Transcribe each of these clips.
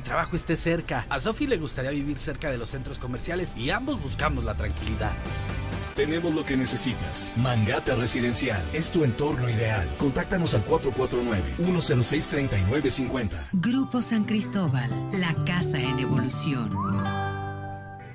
mi trabajo esté cerca. A Sofi le gustaría vivir cerca de los centros comerciales y ambos buscamos la tranquilidad. Tenemos lo que necesitas. Mangata Residencial es tu entorno ideal. Contáctanos al 449-106-3950. Grupo San Cristóbal, la casa en evolución.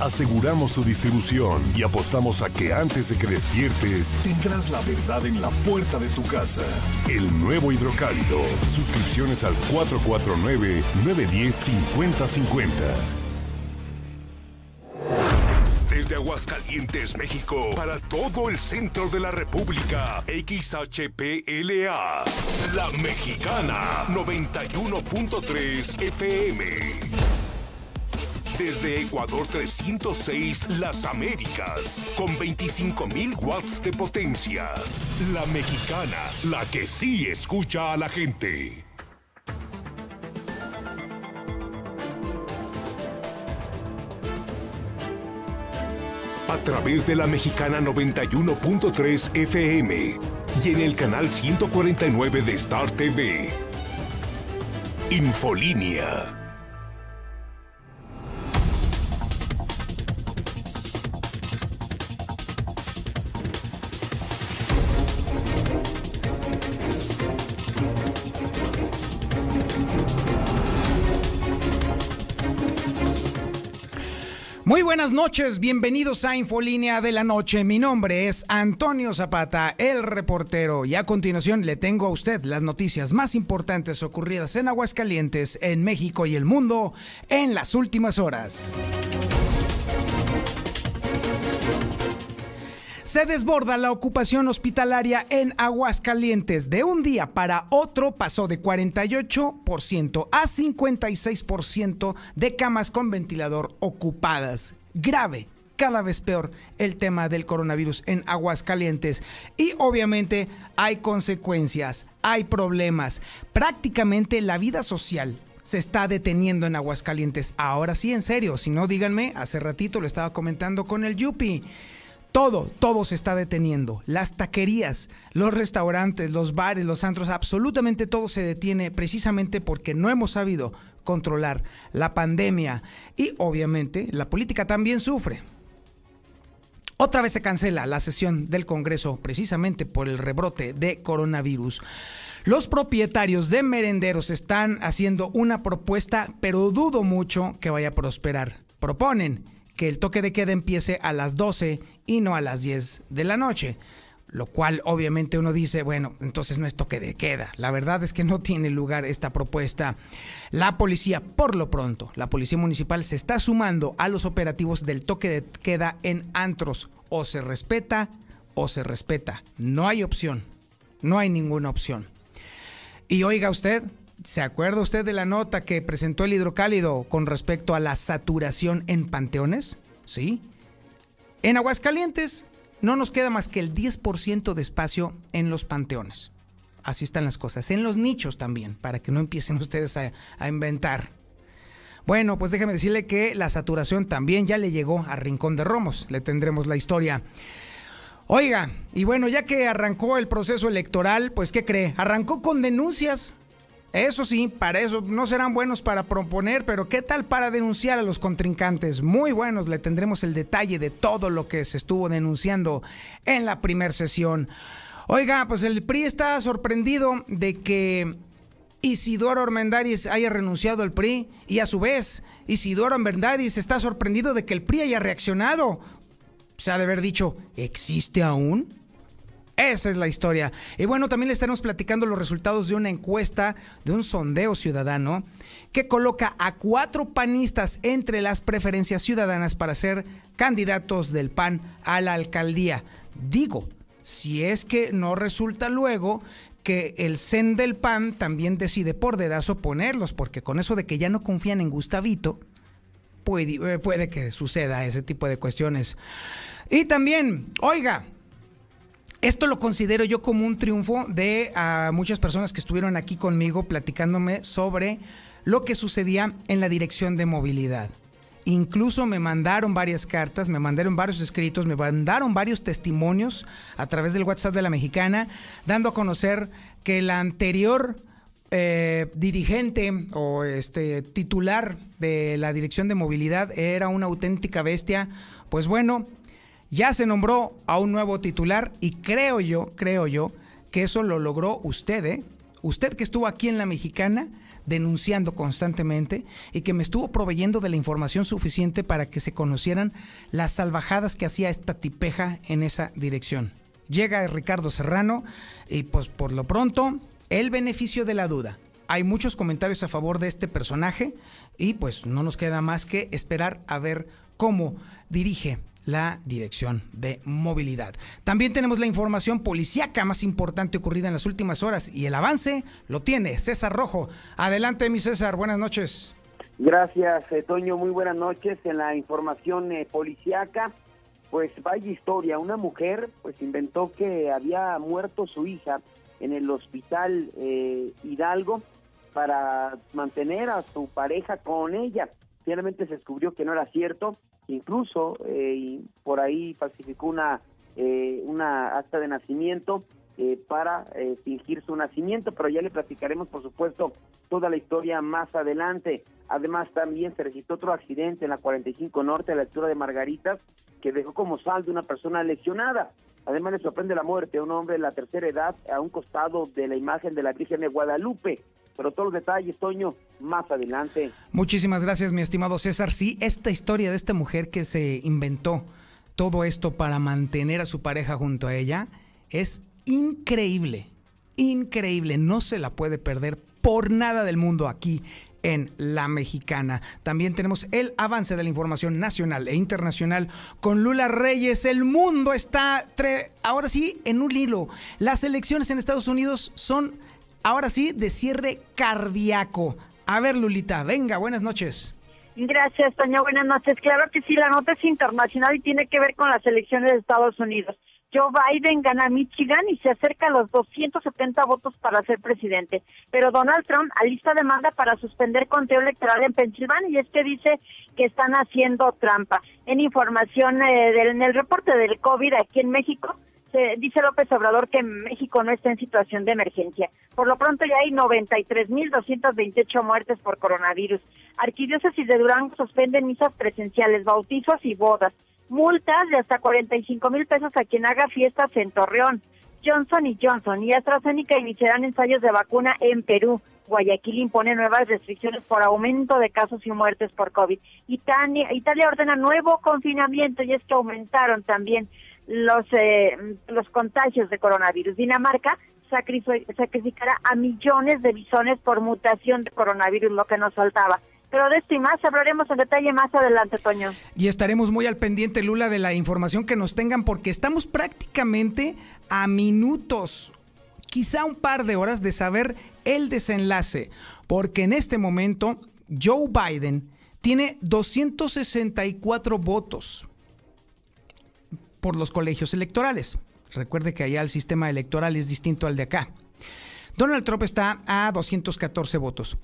Aseguramos su distribución y apostamos a que antes de que despiertes tendrás la verdad en la puerta de tu casa. El nuevo hidrocálido. Suscripciones al 449-910-5050. Desde Aguascalientes, México, para todo el centro de la República, XHPLA, La Mexicana, 91.3 FM. Desde Ecuador 306, Las Américas, con 25.000 watts de potencia. La Mexicana, la que sí escucha a la gente. A través de la Mexicana 91.3 FM y en el canal 149 de Star TV. Infolínea. Buenas noches, bienvenidos a Infolínea de la Noche. Mi nombre es Antonio Zapata, el reportero, y a continuación le tengo a usted las noticias más importantes ocurridas en Aguascalientes, en México y el mundo en las últimas horas. Se desborda la ocupación hospitalaria en Aguascalientes. De un día para otro pasó de 48% a 56% de camas con ventilador ocupadas. Grave, cada vez peor el tema del coronavirus en Aguascalientes. Y obviamente hay consecuencias, hay problemas. Prácticamente la vida social se está deteniendo en Aguascalientes. Ahora sí, en serio, si no díganme, hace ratito lo estaba comentando con el Yupi. Todo, todo se está deteniendo. Las taquerías, los restaurantes, los bares, los antros, absolutamente todo se detiene precisamente porque no hemos sabido controlar la pandemia. Y obviamente la política también sufre. Otra vez se cancela la sesión del Congreso precisamente por el rebrote de coronavirus. Los propietarios de merenderos están haciendo una propuesta, pero dudo mucho que vaya a prosperar. Proponen que el toque de queda empiece a las 12 y no a las 10 de la noche. Lo cual obviamente uno dice, bueno, entonces no es toque de queda. La verdad es que no tiene lugar esta propuesta. La policía, por lo pronto, la policía municipal se está sumando a los operativos del toque de queda en antros. O se respeta o se respeta. No hay opción. No hay ninguna opción. Y oiga usted, ¿Se acuerda usted de la nota que presentó el hidrocálido con respecto a la saturación en panteones? Sí. En Aguascalientes no nos queda más que el 10% de espacio en los panteones. Así están las cosas. En los nichos también, para que no empiecen ustedes a, inventar. Bueno, pues déjeme decirle que la saturación también ya le llegó a Rincón de Romos. Le tendremos la historia. Oiga, y bueno, ya que arrancó el proceso electoral, pues ¿qué cree? Arrancó con denuncias eso sí, para eso no serán buenos para proponer, pero ¿qué tal para denunciar a los contrincantes? Muy buenos, le tendremos el detalle de todo lo que se estuvo denunciando en la primera sesión. Oiga, pues el PRI está sorprendido de que Isidoro Armendáriz haya renunciado al PRI y a su vez Isidoro Armendáriz está sorprendido de que el PRI haya reaccionado. Se ha de haber dicho, ¿existe aún? Esa es la historia. Y bueno, también le estaremos platicando los resultados de una encuesta, de un sondeo ciudadano, que coloca a cuatro panistas entre las preferencias ciudadanas para ser candidatos del PAN a la alcaldía. Digo, si es que no resulta luego que el CEN del PAN también decide por dedazo ponerlos, porque con eso de que ya no confían en Gustavito, puede, eh, puede que suceda ese tipo de cuestiones. Y también, oiga, esto lo considero yo como un triunfo de a muchas personas que estuvieron aquí conmigo platicándome sobre lo que sucedía en la dirección de movilidad. Incluso me mandaron varias cartas, me mandaron varios escritos, me mandaron varios testimonios a través del WhatsApp de la mexicana, dando a conocer que la anterior eh, dirigente o este titular de la dirección de movilidad era una auténtica bestia. Pues bueno, ya se nombró a un nuevo titular y creo yo, creo yo, que eso lo logró usted, ¿eh? Usted que estuvo aquí en la mexicana denunciando constantemente y que me estuvo proveyendo de la información suficiente para que se conocieran las salvajadas que hacía esta tipeja en esa dirección. Llega Ricardo Serrano y pues por lo pronto el beneficio de la duda. Hay muchos comentarios a favor de este personaje y pues no nos queda más que esperar a ver cómo dirige la dirección de movilidad. También tenemos la información policíaca más importante ocurrida en las últimas horas y el avance lo tiene César Rojo. Adelante, mi César, buenas noches. Gracias, eh, Toño, muy buenas noches. En la información eh, policíaca, pues vaya historia, una mujer pues inventó que había muerto su hija en el hospital eh, Hidalgo para mantener a su pareja con ella. Finalmente se descubrió que no era cierto incluso eh, por ahí falsificó una, eh, una acta de nacimiento eh, para fingir su nacimiento, pero ya le platicaremos, por supuesto, toda la historia más adelante. Además, también se registró otro accidente en la 45 Norte, a la altura de Margaritas, que dejó como saldo una persona lesionada. Además, le sorprende la muerte de un hombre de la tercera edad a un costado de la imagen de la Virgen de Guadalupe pero todos los detalles, Toño, más adelante. Muchísimas gracias, mi estimado César. Sí, esta historia de esta mujer que se inventó todo esto para mantener a su pareja junto a ella es increíble, increíble. No se la puede perder por nada del mundo aquí en La Mexicana. También tenemos el avance de la información nacional e internacional con Lula Reyes. El mundo está ahora sí en un hilo. Las elecciones en Estados Unidos son ahora sí, de cierre cardíaco. A ver, Lulita, venga, buenas noches. Gracias, Toño. Buenas noches. Claro que sí, la nota es internacional y tiene que ver con las elecciones de Estados Unidos. Joe Biden gana Michigan y se acerca a los 270 votos para ser presidente. Pero Donald Trump alista demanda para suspender conteo electoral en Pensilvania y es que dice que están haciendo trampa. En información eh, en el reporte del COVID aquí en México, dice López Obrador que México no está en situación de emergencia. Por lo pronto ya hay 93.228 muertes por coronavirus. Arquidiócesis de Durango suspenden misas presenciales, bautizos y bodas. Multas de hasta 45 mil pesos a quien haga fiestas en Torreón. Johnson y Johnson y AstraZeneca iniciarán ensayos de vacuna en Perú. Guayaquil impone nuevas restricciones por aumento de casos y muertes por COVID. Italia, ordena nuevo confinamiento y es que aumentaron también los, eh, los contagios de coronavirus. Dinamarca sacrificará a millones de bisones por mutación de coronavirus, lo que nos faltaba. Pero de esto y más hablaremos en detalle más adelante, Toño. Y estaremos muy al pendiente, Lula, de la información que nos tengan, porque estamos prácticamente a minutos, quizá un par de horas, de saber el desenlace. Porque en este momento, Joe Biden tiene 264 votos por los colegios electorales. Recuerde que allá el sistema electoral es distinto al de acá. Donald Trump está a 214 votos.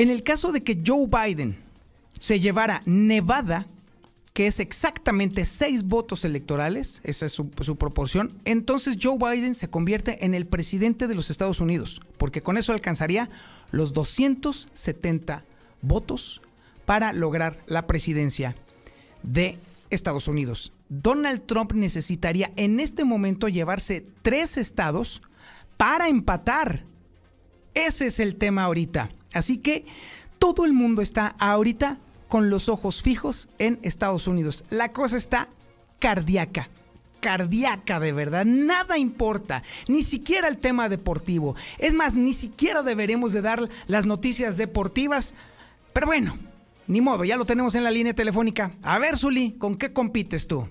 En el caso de que Joe Biden se llevara Nevada, que es exactamente seis votos electorales, esa es su, proporción, entonces Joe Biden se convierte en el presidente de los Estados Unidos, porque con eso alcanzaría los 270 votos para lograr la presidencia de Estados Unidos. Donald Trump necesitaría en este momento llevarse tres estados para empatar. Ese es el tema ahorita. Así que todo el mundo está ahorita con los ojos fijos en Estados Unidos. La cosa está cardíaca, cardíaca de verdad. Nada importa, ni siquiera el tema deportivo. Es más, ni siquiera deberemos de dar las noticias deportivas. Pero bueno, ni modo, ya lo tenemos en la línea telefónica. A ver, Zuli, ¿con qué compites tú?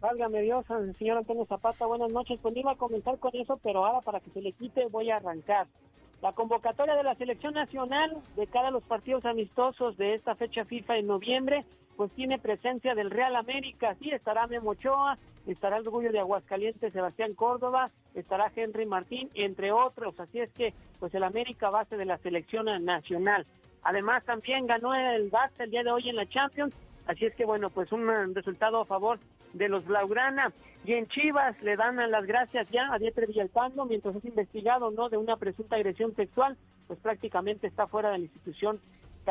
Válgame Dios, señor Antonio Zapata, buenas noches. Pues iba a comenzar con eso, pero ahora para que se le quite voy a arrancar. La convocatoria de la selección nacional de cada los partidos amistosos de esta fecha FIFA en noviembre, pues tiene presencia del Real América, sí, estará Memo Ochoa, estará el orgullo de Aguascalientes, Sebastián Córdoba, estará Henry Martín, entre otros, así es que pues el América base de la selección nacional. Además también ganó el Barça el día de hoy en la Champions, así es que bueno, pues un resultado a favor de los Blaugrana. Y en Chivas le dan las gracias ya a Dieter Villalpando, mientras es investigado no de una presunta agresión sexual, pues prácticamente está fuera de la institución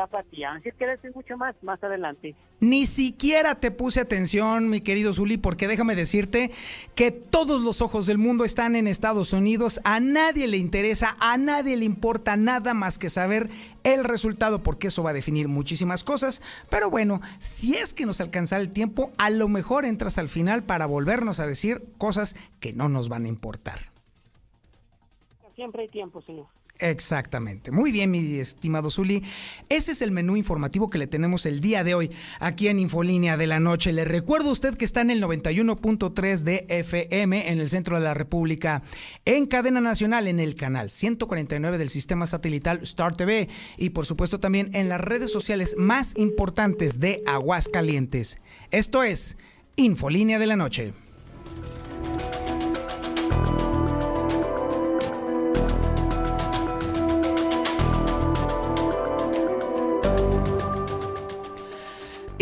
Así que decir mucho más más adelante. Ni siquiera te puse atención, mi querido Zuli, porque déjame decirte que todos los ojos del mundo están en Estados Unidos. A nadie le interesa, a nadie le importa nada más que saber el resultado, porque eso va a definir muchísimas cosas. Pero bueno, si es que nos alcanza el tiempo, a lo mejor entras al final para volvernos a decir cosas que no nos van a importar. Siempre hay tiempo, señor. Exactamente. Muy bien, mi estimado Zuli. Ese es el menú informativo que le tenemos el día de hoy aquí en Infolínea de la Noche. Le recuerdo a usted que está en el 91.3 de FM en el centro de la República, en cadena nacional en el canal 149 del sistema satelital Star TV y por supuesto también en las redes sociales más importantes de Aguascalientes. Esto es Infolínea de la Noche.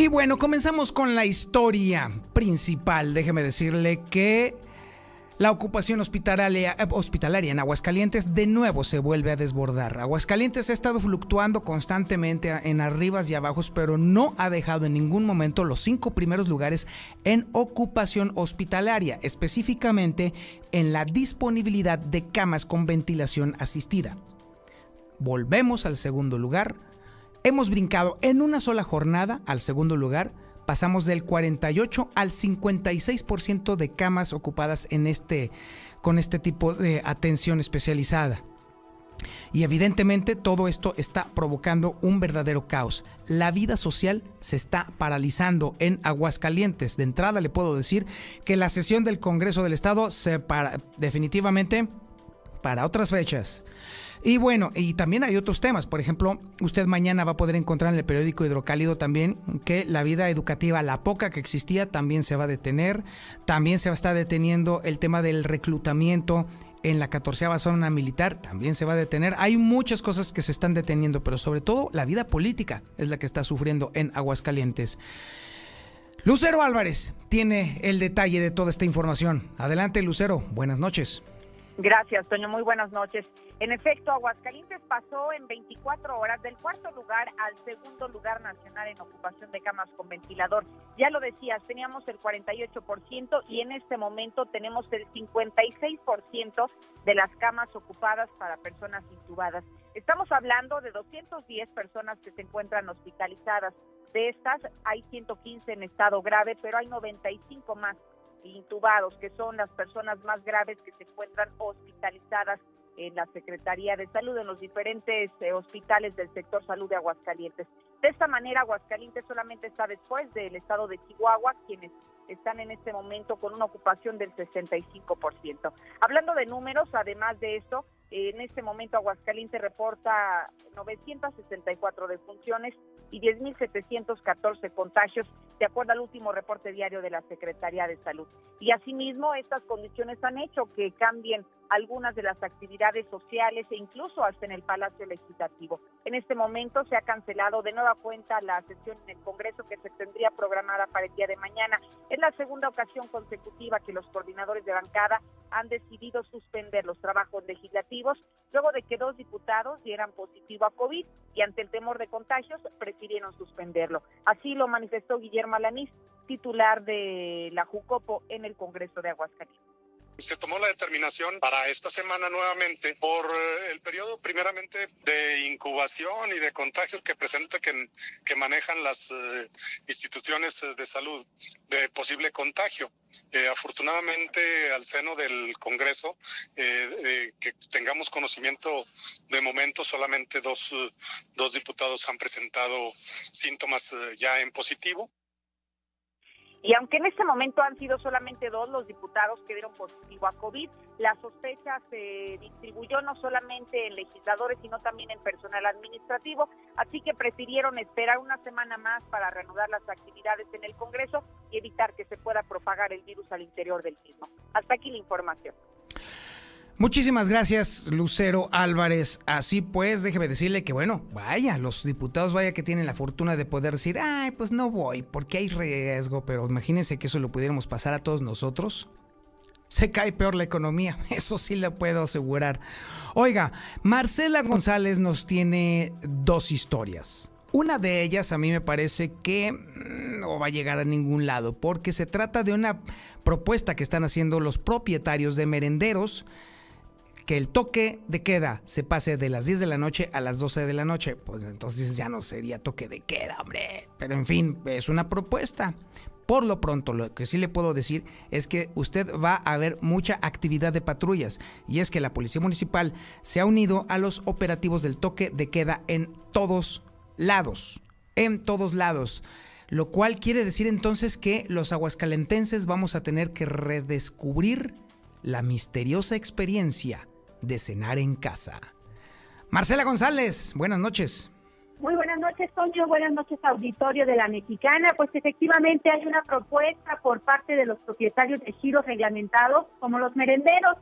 Y bueno, comenzamos con la historia principal. Déjeme decirle que la ocupación hospitalaria, eh, hospitalaria, en Aguascalientes de nuevo se vuelve a desbordar. Aguascalientes ha estado fluctuando constantemente en arribas y abajos, pero no ha dejado en ningún momento los cinco primeros lugares en ocupación hospitalaria, específicamente en la disponibilidad de camas con ventilación asistida. Volvemos al segundo lugar, Hemos brincado en una sola jornada al segundo lugar. Pasamos del 48 al 56% de camas ocupadas en este, con este tipo de atención especializada. Y evidentemente todo esto está provocando un verdadero caos. La vida social se está paralizando en Aguascalientes. De entrada le puedo decir que la sesión del Congreso del Estado se para definitivamente para otras fechas. Y bueno, y también hay otros temas. Por ejemplo, usted mañana va a poder encontrar en el periódico Hidrocálido también que la vida educativa, la poca que existía, también se va a detener. También se va a estar deteniendo el tema del reclutamiento en la 14 zona militar también se va a detener. Hay muchas cosas que se están deteniendo, pero sobre todo la vida política es la que está sufriendo en Aguascalientes. Lucero Álvarez tiene el detalle de toda esta información. Adelante, Lucero. Buenas noches. Gracias, Toño. Muy buenas noches. En efecto, Aguascalientes pasó en 24 horas del cuarto lugar al segundo lugar nacional en ocupación de camas con ventilador. Ya lo decías, teníamos el 48% y en este momento tenemos el 56% de las camas ocupadas para personas intubadas. Estamos hablando de 210 personas que se encuentran hospitalizadas. De estas hay 115 en estado grave, pero hay 95 más intubados, que son las personas más graves que se encuentran hospitalizadas en la Secretaría de Salud, en los diferentes eh, hospitales del sector salud de Aguascalientes. De esta manera, Aguascalientes solamente está después del estado de Chihuahua, quienes están en este momento con una ocupación del 65%. Hablando de números, además de esto, en este momento Aguascalientes reporta 964 defunciones y 10.714 contagios, de acuerdo al último reporte diario de la Secretaría de Salud. Y asimismo, estas condiciones han hecho que cambien algunas de las actividades sociales e incluso hasta en el Palacio Legislativo. En este momento se ha cancelado de nueva cuenta la sesión en el Congreso que se tendría programada para el día de mañana. Es la segunda ocasión consecutiva que los coordinadores de bancada han decidido suspender los trabajos legislativos luego de que dos diputados dieran positivo a COVID y ante el temor de contagios prefirieron suspenderlo. Así lo manifestó Guillermo Alanís, titular de la JUCOPO en el Congreso de Aguascalientes. Se tomó la determinación para esta semana nuevamente por eh, el periodo primeramente de incubación y de contagio que presenta que, manejan las eh, instituciones eh, de salud de posible contagio. afortunadamente al seno del Congreso que tengamos conocimiento de momento solamente dos, dos diputados han presentado síntomas ya en positivo. Y aunque en este momento han sido solamente dos los diputados que dieron positivo a COVID, la sospecha se distribuyó no solamente en legisladores, sino también en personal administrativo, así que prefirieron esperar una semana más para reanudar las actividades en el Congreso y evitar que se pueda propagar el virus al interior del mismo. Hasta aquí la información. Muchísimas gracias, Lucero Álvarez. Así pues, déjeme decirle que, bueno, vaya, los diputados, vaya que tienen la fortuna de poder decir, ay, pues no voy, porque hay riesgo, pero imagínense que eso lo pudiéramos pasar a todos nosotros. Se cae peor la economía, eso sí le puedo asegurar. Oiga, Marcela González nos tiene dos historias. Una de ellas a mí me parece que mm, no va a llegar a ningún lado, porque se trata de una propuesta que están haciendo los propietarios de merenderos que el toque de queda se pase de las 10 de la noche a las 12 de la noche, pues entonces ya no sería toque de queda, hombre. Pero en fin, es una propuesta. Por lo pronto, lo que sí le puedo decir es que usted va a ver mucha actividad de patrullas y es que la Policía Municipal se ha unido a los operativos del toque de queda en todos lados, en todos lados. Lo cual quiere decir entonces que los aguascalentenses vamos a tener que redescubrir la misteriosa experiencia de cenar en casa. Marcela González, buenas noches. Muy buenas noches, Toño. Buenas noches, auditorio de la Mexicana. Pues efectivamente hay una propuesta por parte de los propietarios de giros reglamentados, como los merenderos,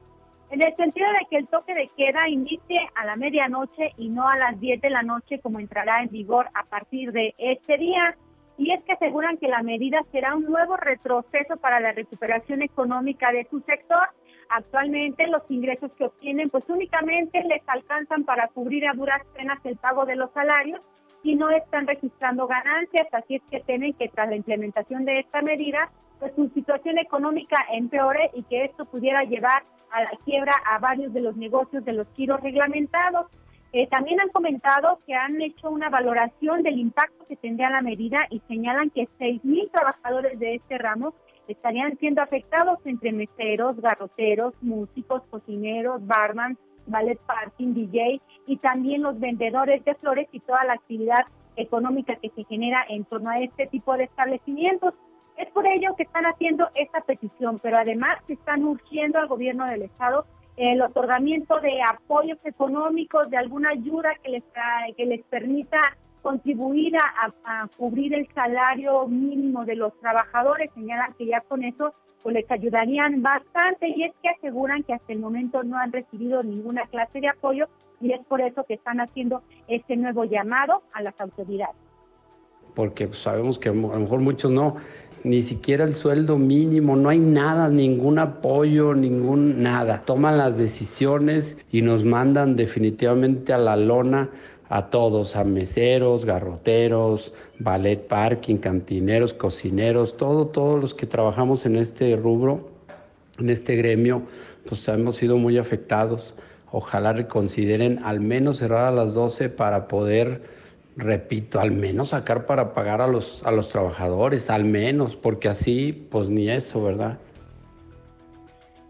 en el sentido de que el toque de queda inicie a la medianoche y no a las 10 de la noche, como entrará en vigor a partir de este día. Y es que aseguran que la medida será un nuevo retroceso para la recuperación económica de su sector Actualmente los ingresos que obtienen pues únicamente les alcanzan para cubrir a duras penas el pago de los salarios y no están registrando ganancias, así es que tienen que tras la implementación de esta medida, pues su situación económica empeore y que esto pudiera llevar a la quiebra a varios de los negocios de los giros reglamentados. Eh, también han comentado que han hecho una valoración del impacto que tendría la medida y señalan que 6.000 trabajadores de este ramo estarían siendo afectados entre meseros, garroteros, músicos, cocineros, barman, ballet parking, DJ y también los vendedores de flores y toda la actividad económica que se genera en torno a este tipo de establecimientos. Es por ello que están haciendo esta petición, pero además están urgiendo al gobierno del estado el otorgamiento de apoyos económicos, de alguna ayuda que les, que les permita contribuir a, cubrir el salario mínimo de los trabajadores, señalan que ya con eso pues les ayudarían bastante y es que aseguran que hasta el momento no han recibido ninguna clase de apoyo y es por eso que están haciendo este nuevo llamado a las autoridades. Porque sabemos que a lo mejor muchos no, ni siquiera el sueldo mínimo, no hay nada, ningún apoyo, ningún nada. Toman las decisiones y nos mandan definitivamente a la lona a todos, a meseros, garroteros, ballet parking, cantineros, cocineros, todo, todos los que trabajamos en este rubro, en este gremio, pues hemos sido muy afectados. Ojalá reconsideren al menos cerrar a las 12 para poder, repito, al menos sacar para pagar a los, a los trabajadores, al menos, porque así, pues ni eso, ¿verdad?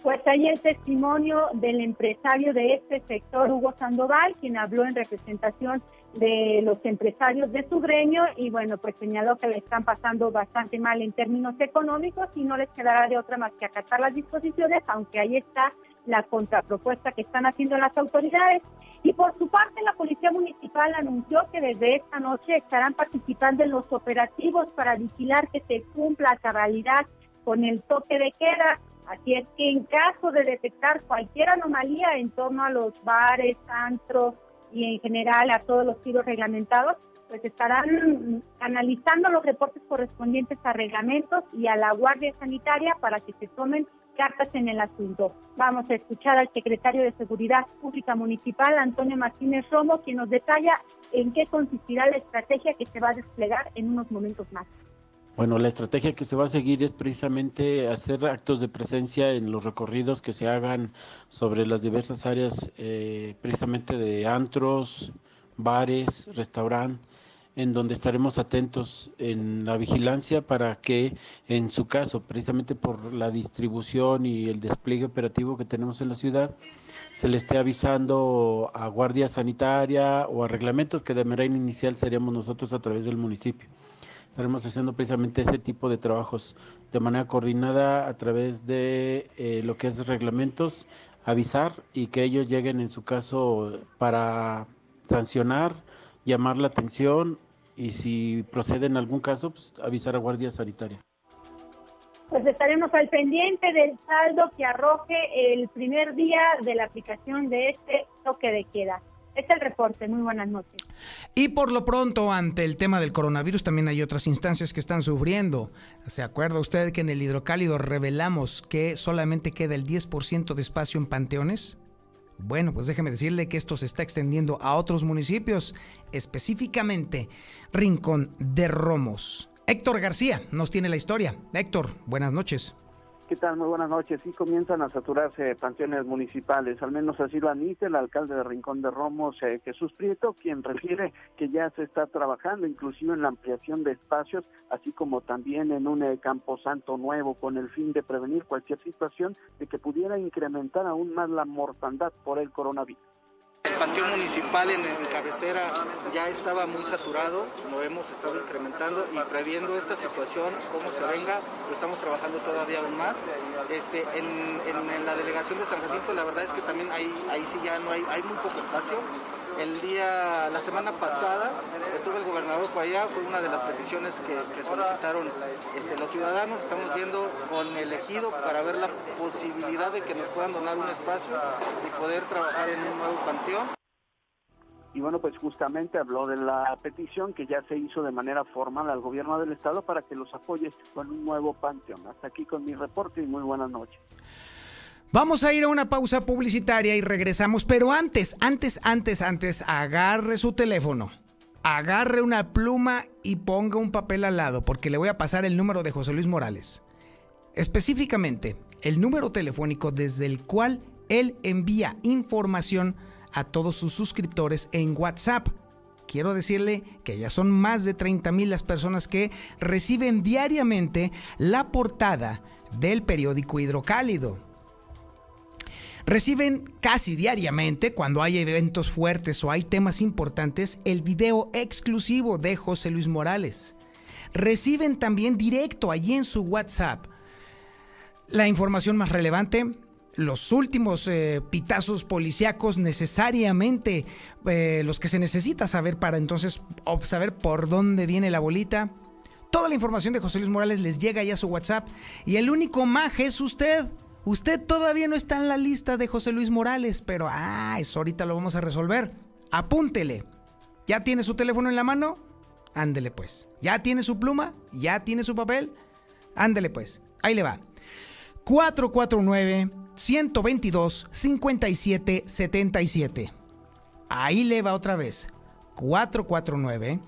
Pues hay el testimonio del empresario de este sector, Hugo Sandoval, quien habló en representación de los empresarios de su gremio y bueno, pues señaló que le están pasando bastante mal en términos económicos y no les quedará de otra más que acatar las disposiciones, aunque ahí está la contrapropuesta que están haciendo las autoridades. Y por su parte, la Policía Municipal anunció que desde esta noche estarán participando en los operativos para vigilar que se cumpla a cabalidad con el toque de queda Así es que en caso de detectar cualquier anomalía en torno a los bares, antros y en general a todos los tiros reglamentados, pues estarán analizando los reportes correspondientes a reglamentos y a la Guardia Sanitaria para que se tomen cartas en el asunto. Vamos a escuchar al secretario de Seguridad Pública Municipal, Antonio Martínez Romo, quien nos detalla en qué consistirá la estrategia que se va a desplegar en unos momentos más Bueno, la estrategia que se va a seguir es precisamente hacer actos de presencia en los recorridos que se hagan sobre las diversas áreas, eh, precisamente de antros, bares, restaurantes, en donde estaremos atentos en la vigilancia para que, en su caso, precisamente por la distribución y el despliegue operativo que tenemos en la ciudad, se le esté avisando a guardia sanitaria o a reglamentos que de manera inicial seríamos nosotros a través del municipio estaremos haciendo precisamente ese tipo de trabajos de manera coordinada a través de eh, lo que es reglamentos, avisar y que ellos lleguen en su caso para sancionar, llamar la atención y si procede en algún caso, pues, avisar a Guardia Sanitaria. Pues estaremos al pendiente del saldo que arroje el primer día de la aplicación de este toque de queda. Es el reporte. Muy buenas noches. Y por lo pronto, ante el tema del coronavirus, también hay otras instancias que están sufriendo. ¿Se acuerda usted que en el hidrocálido revelamos que solamente queda el 10% de espacio en panteones? Bueno, pues déjeme decirle que esto se está extendiendo a otros municipios, específicamente Rincón de Romos. Héctor García nos tiene la historia. Héctor, buenas noches. ¿Qué tal? Muy buenas noches. Sí comienzan a saturarse panteones municipales, al menos así lo admite el alcalde de Rincón de Romos, eh, Jesús Prieto, quien refiere que ya se está trabajando inclusive en la ampliación de espacios, así como también en un eh, camposanto nuevo con el fin de prevenir cualquier situación de que pudiera incrementar aún más la mortandad por el coronavirus. El panteón municipal en, cabecera ya estaba muy saturado, lo hemos estado incrementando y previendo esta situación, cómo se venga, lo estamos trabajando todavía aún más. Este, en, la delegación de San Jacinto la verdad es que también ahí, ahí sí ya no hay, hay muy poco espacio. El día, la semana pasada, estuvo el gobernador por allá, fue una de las peticiones que, solicitaron este, los ciudadanos. Estamos viendo con el ejido para ver la posibilidad de que nos puedan donar un espacio y poder trabajar en un nuevo panteón. Y bueno, pues justamente habló de la petición que ya se hizo de manera formal al gobierno del estado para que los apoye con un nuevo panteón. Hasta aquí con mi reporte y muy buenas noches. Vamos a ir a una pausa publicitaria y regresamos, pero antes, antes, antes, antes, agarre su teléfono, agarre una pluma y ponga un papel al lado, porque le voy a pasar el número de José Luis Morales. Específicamente, el número telefónico desde el cual él envía información a todos sus suscriptores en WhatsApp. Quiero decirle que ya son más de 30 mil las personas que reciben diariamente la portada del periódico Hidrocálido. Reciben casi diariamente, cuando hay eventos fuertes o hay temas importantes, el video exclusivo de José Luis Morales. Reciben también directo allí en su WhatsApp la información más relevante, los últimos eh, pitazos policíacos necesariamente eh, los que se necesita saber para entonces saber por dónde viene la bolita. Toda la información de José Luis Morales les llega ya a su WhatsApp y el único maje es usted. Usted todavía no está en la lista de José Luis Morales, pero ah, eso ahorita lo vamos a resolver. Apúntele. ¿Ya tiene su teléfono en la mano? Ándele pues. ¿Ya tiene su pluma? ¿Ya tiene su papel? Ándele pues. Ahí le va. 449 122 5777. Ahí le va otra vez. 449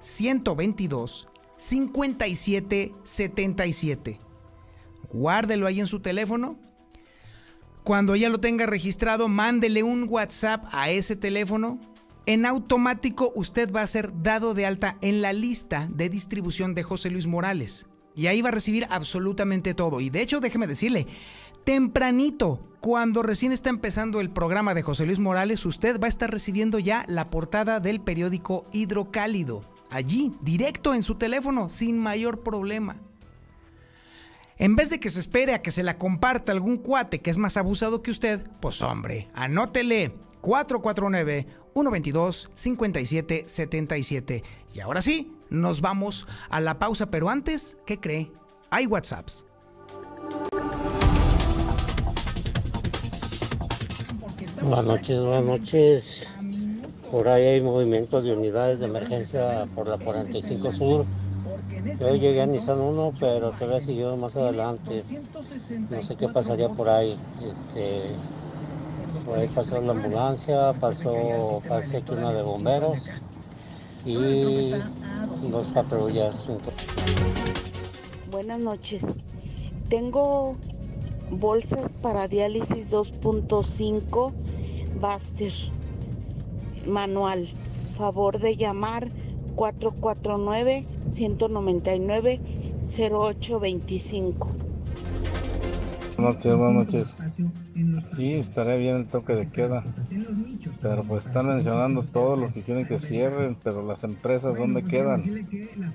122 5777 guárdelo ahí en su teléfono. Cuando ya lo tenga registrado, mándele un WhatsApp a ese teléfono. En automático usted va a ser dado de alta en la lista de distribución de José Luis Morales. Y ahí va a recibir absolutamente todo. Y de hecho, déjeme decirle, tempranito, cuando recién está empezando el programa de José Luis Morales, usted va a estar recibiendo ya la portada del periódico Hidrocálido. Allí, directo en su teléfono, sin mayor problema. En vez de que se espere a que se la comparta algún cuate que es más abusado que usted, pues hombre, anótele 449-122-5777. Y ahora sí, nos vamos a la pausa, pero antes, ¿qué cree? Hay WhatsApps. Buenas noches, buenas noches. Por ahí hay movimientos de unidades de emergencia por la 45 Sur yo llegué a Nissan 1, pero todavía siguió más adelante. No sé qué pasaría por ahí. Este, por ahí pasó la ambulancia, pasó, pasé aquí una de bomberos y dos patrullas buenas noches. Tengo bolsas para diálisis 2.5 Baster manual. Favor de llamar 449 199 0825. Buenas noches, buenas noches. Sí, estaré bien el toque de queda. Pero pues están mencionando todo lo que quieren que cierren, pero las empresas ¿dónde quedan?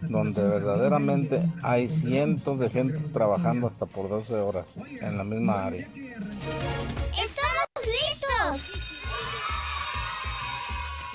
Donde verdaderamente hay cientos de gentes trabajando hasta por 12 horas en la misma área. ¡Estamos listos!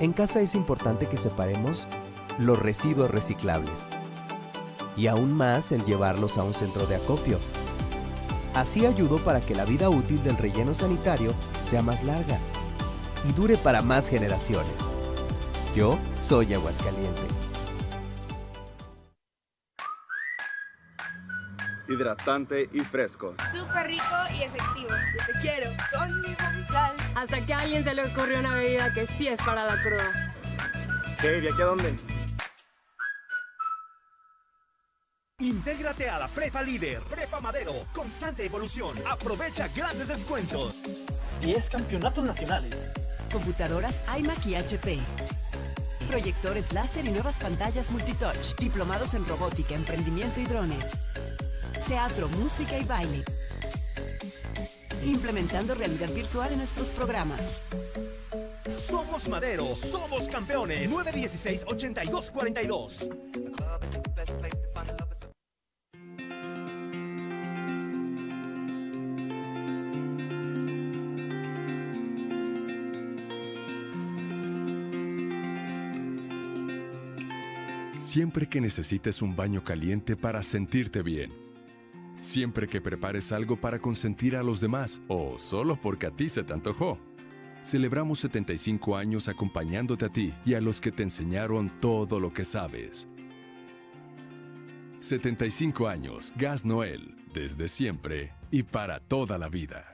En casa es importante que separemos los residuos reciclables y aún más el llevarlos a un centro de acopio. Así ayudo para que la vida útil del relleno sanitario sea más larga y dure para más generaciones. Yo soy Aguascalientes. Hidratante y fresco. Súper rico y efectivo. Yo te quiero con mi sal. Hasta que a alguien se le ocurrió una bebida que sí es para la cruda. ¿Qué? ¿De aquí a dónde? Intégrate a la Prepa Líder, Prepa Madero, constante evolución. Aprovecha grandes descuentos. 10 campeonatos nacionales. Computadoras iMac y HP. Proyectores láser y nuevas pantallas multitouch. Diplomados en robótica, emprendimiento y drone teatro, música y baile. Implementando realidad virtual en nuestros programas. Somos Madero, somos campeones. 916-8242. Siempre que necesites un baño caliente para sentirte bien Siempre que prepares algo para consentir a los demás o solo porque a ti se te antojó. Celebramos 75 años acompañándote a ti y a los que te enseñaron todo lo que sabes. 75 años, Gas Noel, desde siempre y para toda la vida.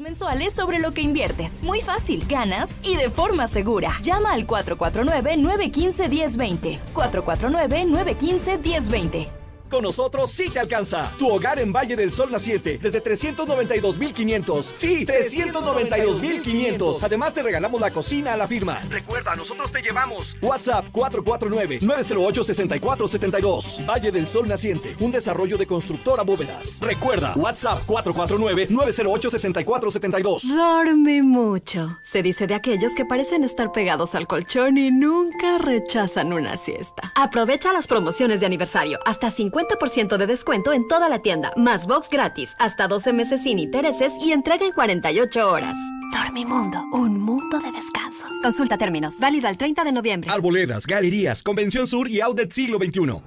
mensuales sobre lo que inviertes. Muy fácil, ganas y de forma segura. Llama al 449-915-1020. 449-915-1020. Con nosotros sí te alcanza. Tu hogar en Valle del Sol Naciente desde 392.500. Sí, 392.500. Además te regalamos la cocina a la firma. Recuerda, nosotros te llevamos. WhatsApp 449-908-6472. Valle del Sol Naciente, un desarrollo de constructora bóvedas. Recuerda, WhatsApp 449-908-6472. Dorme mucho. Se dice de aquellos que parecen estar pegados al colchón y nunca rechazan una siesta. Aprovecha las promociones de aniversario. Hasta 50 50% de descuento en toda la tienda, más box gratis, hasta 12 meses sin intereses y entrega en 48 horas. Dormimundo, un mundo de descansos. Consulta términos, válido al 30 de noviembre. Arboledas, galerías, Convención Sur y Outlet Siglo XXI.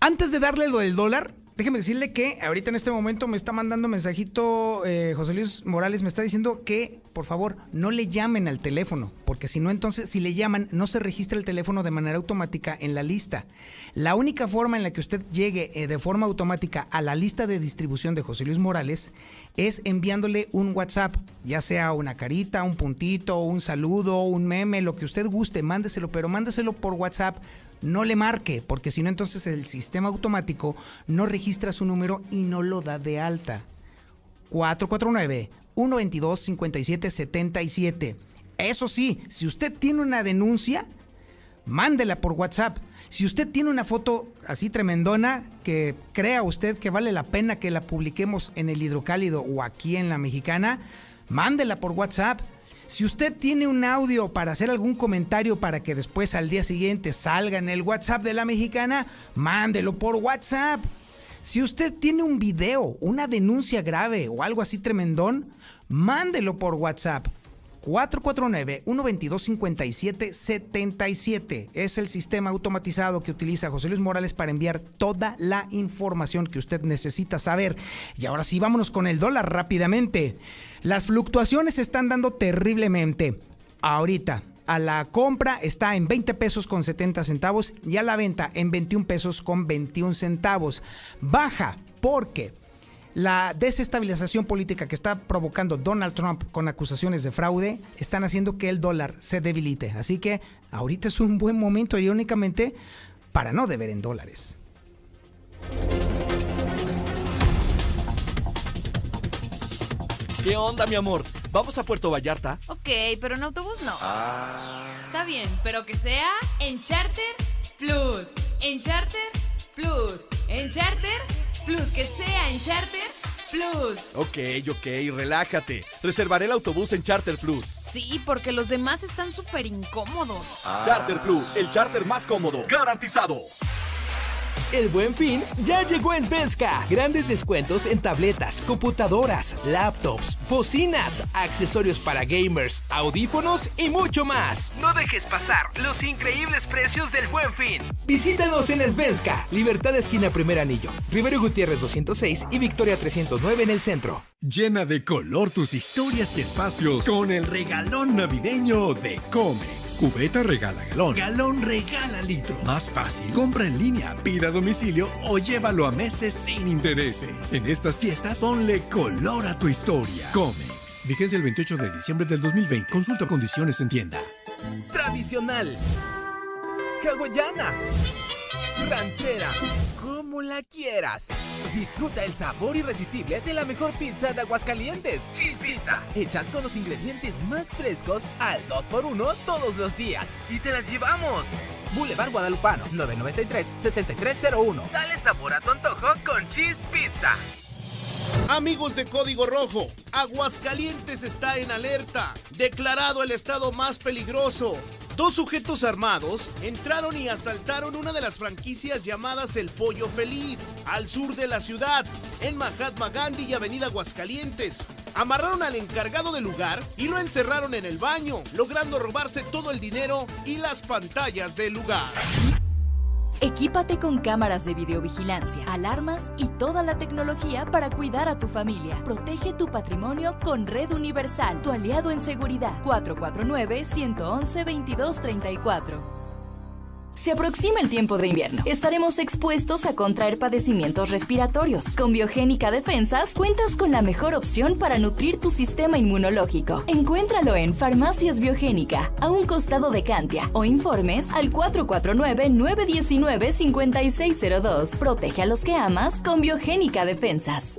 Antes de darle lo del dólar, déjeme decirle que ahorita en este momento me está mandando mensajito eh, José Luis Morales, me está diciendo que por favor no le llamen al teléfono, porque si no entonces si le llaman no se registra el teléfono de manera automática en la lista. La única forma en la que usted llegue eh, de forma automática a la lista de distribución de José Luis Morales es enviándole un WhatsApp, ya sea una carita, un puntito, un saludo, un meme, lo que usted guste, mándeselo, pero mándeselo por WhatsApp no le marque, porque si no entonces el sistema automático no registra su número y no lo da de alta. 449 122 5777. Eso sí, si usted tiene una denuncia, mándela por WhatsApp. Si usted tiene una foto así tremendona que crea usted que vale la pena que la publiquemos en el hidrocálido o aquí en la mexicana, mándela por WhatsApp. Si usted tiene un audio para hacer algún comentario para que después al día siguiente salga en el WhatsApp de la mexicana, mándelo por WhatsApp. Si usted tiene un video, una denuncia grave o algo así tremendón, mándelo por WhatsApp. 449-122-5777 es el sistema automatizado que utiliza José Luis Morales para enviar toda la información que usted necesita saber. Y ahora sí, vámonos con el dólar rápidamente. Las fluctuaciones se están dando terriblemente. Ahorita, a la compra está en 20 pesos con 70 centavos y a la venta en 21 pesos con 21 centavos. Baja porque la desestabilización política que está provocando Donald Trump con acusaciones de fraude están haciendo que el dólar se debilite. Así que ahorita es un buen momento, irónicamente, para no deber en dólares. ¿Qué onda, mi amor? ¿Vamos a Puerto Vallarta? Ok, pero en autobús no. Ah. Está bien, pero que sea en Charter Plus. En Charter Plus. En Charter Plus. Que sea en Charter Plus. Ok, ok, relájate. Reservaré el autobús en Charter Plus. Sí, porque los demás están súper incómodos. Charter Plus, el charter más cómodo. Garantizado. El buen fin ya llegó en Svenska. Grandes descuentos en tabletas, computadoras, laptops, bocinas, accesorios para gamers, audífonos y mucho más. No dejes pasar los increíbles precios del buen fin. Visítanos en Svenska, Libertad Esquina Primer Anillo, Rivero Gutiérrez 206 y Victoria 309 en el centro. Llena de color tus historias y espacios con el regalón navideño de Comex. Cubeta regala galón, galón regala litro. Más fácil, compra en línea, pida a domicilio o llévalo a meses sin intereses. En estas fiestas, ponle color a tu historia. Comex. Vigencia el 28 de diciembre del 2020. Consulta condiciones en tienda. Tradicional. Hawaiana. Ranchera. Como la quieras. Disfruta el sabor irresistible de la mejor pizza de Aguascalientes. Cheese Pizza. Hechas con los ingredientes más frescos al 2x1 todos los días. Y te las llevamos. Boulevard Guadalupano, 993-6301. Dale sabor a tu antojo con Cheese Pizza. Amigos de Código Rojo, Aguascalientes está en alerta. Declarado el estado más peligroso. Dos sujetos armados entraron y asaltaron una de las franquicias llamadas El Pollo Feliz, al sur de la ciudad, en Mahatma Gandhi y Avenida Aguascalientes. Amarraron al encargado del lugar y lo encerraron en el baño, logrando robarse todo el dinero y las pantallas del lugar. Equípate con cámaras de videovigilancia, alarmas y toda la tecnología para cuidar a tu familia. Protege tu patrimonio con Red Universal, tu aliado en seguridad. 449-111-2234. Se aproxima el tiempo de invierno. Estaremos expuestos a contraer padecimientos respiratorios. Con Biogénica Defensas cuentas con la mejor opción para nutrir tu sistema inmunológico. Encuéntralo en Farmacias Biogénica, a un costado de Cantia, o informes al 449-919-5602. Protege a los que amas con Biogénica Defensas.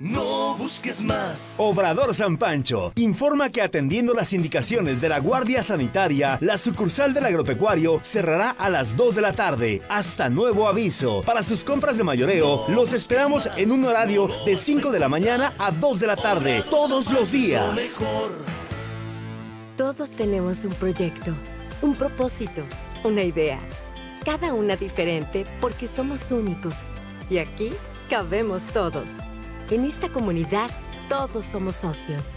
No busques más. Obrador San Pancho informa que atendiendo las indicaciones de la Guardia Sanitaria, la sucursal del agropecuario cerrará a las 2 de la tarde. Hasta nuevo aviso. Para sus compras de mayoreo, los esperamos en un horario de 5 de la mañana a 2 de la tarde, todos los días. Todos tenemos un proyecto, un propósito, una idea. Cada una diferente porque somos únicos. Y aquí cabemos todos. En esta comunidad todos somos socios.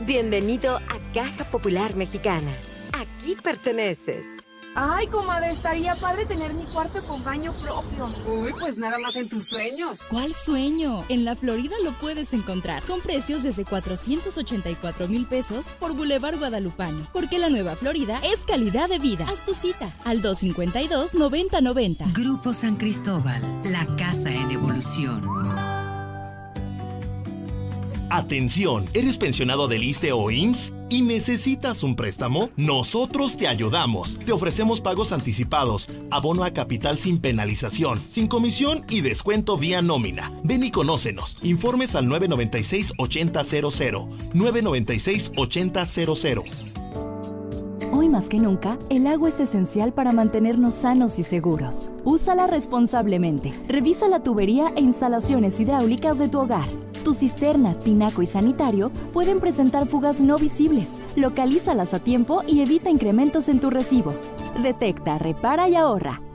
Bienvenido a Caja Popular Mexicana. Aquí perteneces. Ay, comadre, estaría padre tener mi cuarto con baño propio. Uy, pues nada más en tus sueños. ¿Cuál sueño? En la Florida lo puedes encontrar con precios desde 484 mil pesos por Boulevard Guadalupano. Porque la nueva Florida es calidad de vida. Haz tu cita al 252-9090. Grupo San Cristóbal, la casa en evolución. Atención, ¿eres pensionado del ISTE o IMSS y necesitas un préstamo? Nosotros te ayudamos. Te ofrecemos pagos anticipados, abono a capital sin penalización, sin comisión y descuento vía nómina. Ven y conócenos. Informes al 996 8000. 996 8000. Hoy más que nunca, el agua es esencial para mantenernos sanos y seguros. Úsala responsablemente. Revisa la tubería e instalaciones hidráulicas de tu hogar. Tu cisterna, tinaco y sanitario pueden presentar fugas no visibles. Localízalas a tiempo y evita incrementos en tu recibo. Detecta, repara y ahorra.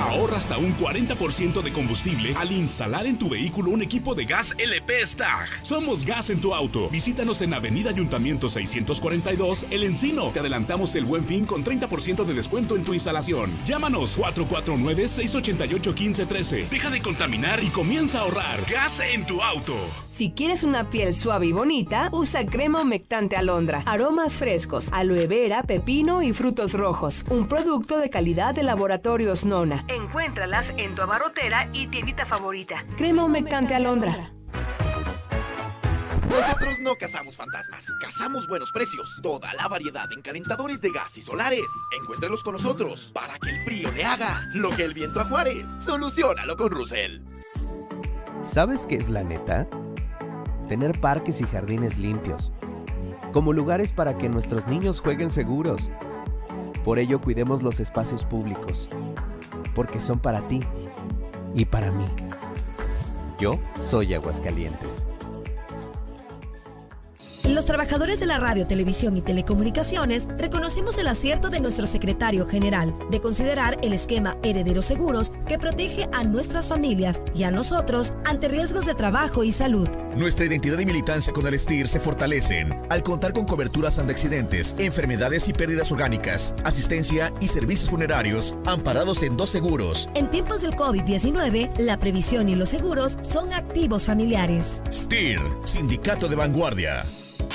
Ahorra hasta un 40% de combustible al instalar en tu vehículo un equipo de gas LP Stag. Somos Gas en tu auto. Visítanos en Avenida Ayuntamiento 642, El Encino. Te adelantamos el buen fin con 30% de descuento en tu instalación. Llámanos 449-688-1513. Deja de contaminar y comienza a ahorrar. Gas en tu auto. Si quieres una piel suave y bonita, usa crema humectante alondra. Aromas frescos, aloe vera, pepino y frutos rojos. Un producto de calidad de laboratorios Nona. Encuéntralas en tu abarrotera y tiendita favorita. Crema humectante alondra. Nosotros no cazamos fantasmas, cazamos buenos precios. Toda la variedad en calentadores de gas y solares. Encuéntralos con nosotros para que el frío le haga lo que el viento a Juárez. Solucionalo con Russell. ¿Sabes qué es la neta? Tener parques y jardines limpios, como lugares para que nuestros niños jueguen seguros. Por ello cuidemos los espacios públicos, porque son para ti y para mí. Yo soy Aguascalientes. Los trabajadores de la radio, televisión y telecomunicaciones reconocemos el acierto de nuestro secretario general de considerar el esquema Herederos Seguros que protege a nuestras familias y a nosotros ante riesgos de trabajo y salud. Nuestra identidad y militancia con el STIR se fortalecen al contar con coberturas ante accidentes, enfermedades y pérdidas orgánicas, asistencia y servicios funerarios amparados en dos seguros. En tiempos del COVID-19, la previsión y los seguros son activos familiares. STIR, Sindicato de Vanguardia.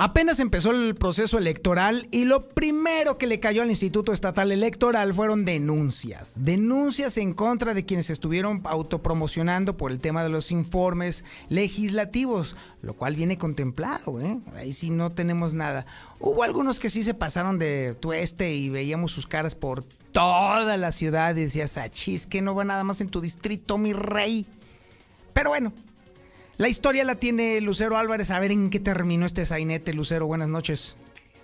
Apenas empezó el proceso electoral y lo primero que le cayó al Instituto Estatal Electoral fueron denuncias. Denuncias en contra de quienes estuvieron autopromocionando por el tema de los informes legislativos, lo cual viene contemplado, ¿eh? Ahí sí no tenemos nada. Hubo algunos que sí se pasaron de tueste y veíamos sus caras por toda la ciudad y decías, achis, que no va nada más en tu distrito, mi rey. Pero bueno, la historia la tiene Lucero Álvarez. A ver en qué terminó este sainete. Lucero, buenas noches.